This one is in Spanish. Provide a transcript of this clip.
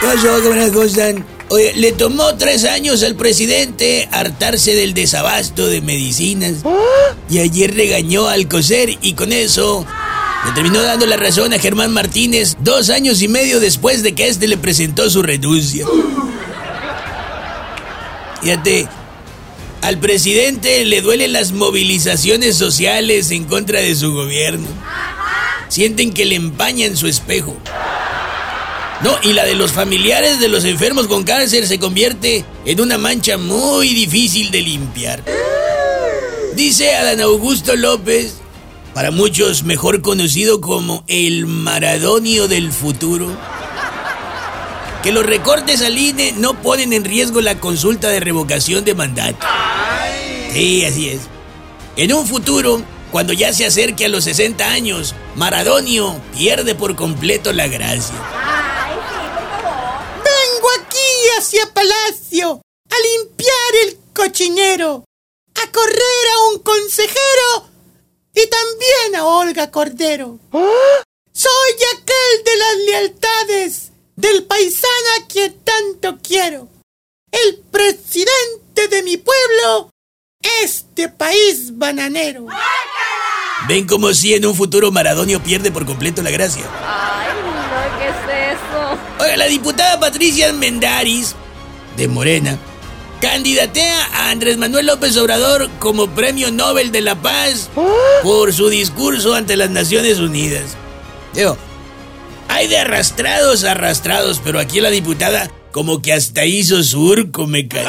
¿Cómo están? Oye, le tomó tres años al presidente hartarse del desabasto de medicinas. Y ayer regañó al coser y con eso le terminó dando la razón a Germán Martínez dos años y medio después de que éste le presentó su renuncia. Fíjate, al presidente le duelen las movilizaciones sociales en contra de su gobierno. Sienten que le empañan su espejo. No, y la de los familiares de los enfermos con cáncer se convierte en una mancha muy difícil de limpiar. Dice Adán Augusto López, para muchos mejor conocido como el Maradonio del futuro, que los recortes al INE no ponen en riesgo la consulta de revocación de mandato. Sí, así es. En un futuro, cuando ya se acerque a los 60 años, Maradonio pierde por completo la gracia. A limpiar el cochinero, a correr a un consejero y también a Olga Cordero. Soy aquel de las lealtades del paisano a quien tanto quiero. El presidente de mi pueblo, este país bananero. Ven como si en un futuro Maradonio pierde por completo la gracia. Ay, no, ¿qué es eso? Oiga, la diputada Patricia Mendaris, de Morena, candidatea a Andrés Manuel López Obrador como Premio Nobel de la Paz por su discurso ante las Naciones Unidas. Digo, hay de arrastrados arrastrados, pero aquí la diputada como que hasta hizo surco, me cae.